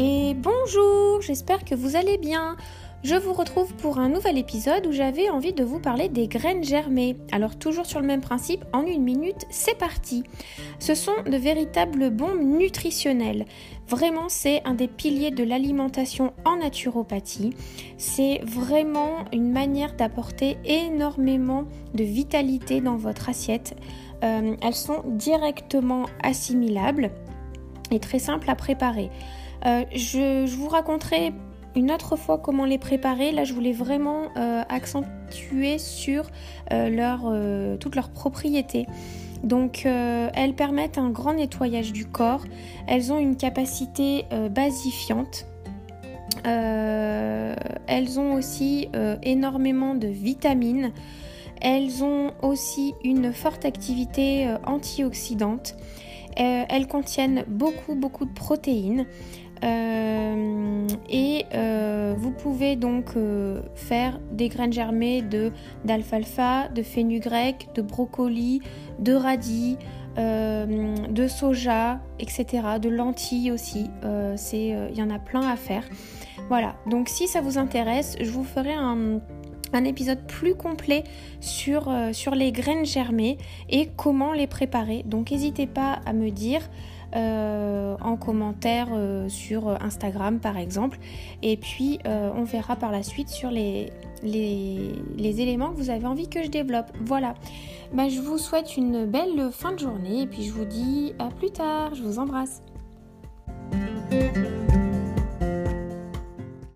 et bonjour, j'espère que vous allez bien. Je vous retrouve pour un nouvel épisode où j'avais envie de vous parler des graines germées. Alors toujours sur le même principe, en une minute, c'est parti. Ce sont de véritables bombes nutritionnelles. Vraiment, c'est un des piliers de l'alimentation en naturopathie. C'est vraiment une manière d'apporter énormément de vitalité dans votre assiette. Euh, elles sont directement assimilables et très simples à préparer. Euh, je, vous raconterai une autre fois comment les préparer. Là, je voulais vraiment euh, accentuer sur euh, toutes leurs propriétés. Donc, elles permettent un grand nettoyage du corps. Elles ont une capacité basifiante. elles ont aussi énormément de vitamines. Elles ont aussi une forte activité antioxydante. elles contiennent beaucoup beaucoup de protéines. Euh, et euh, vous pouvez donc euh, faire des graines germées de d'alfalfa, de fenugrec, de brocoli, de radis, de soja, etc. De lentilles aussi. il y en a plein à faire. Voilà. Donc si ça vous intéresse, je vous ferai un un épisode plus complet sur, sur les graines germées et comment les préparer. Donc n'hésitez pas à me dire euh, en commentaire euh, sur Instagram par exemple. Et puis euh, on verra par la suite sur les, les, éléments que vous avez envie que je développe. Voilà. Bah, je vous souhaite une belle fin de journée et puis je vous dis à plus tard. Je vous embrasse.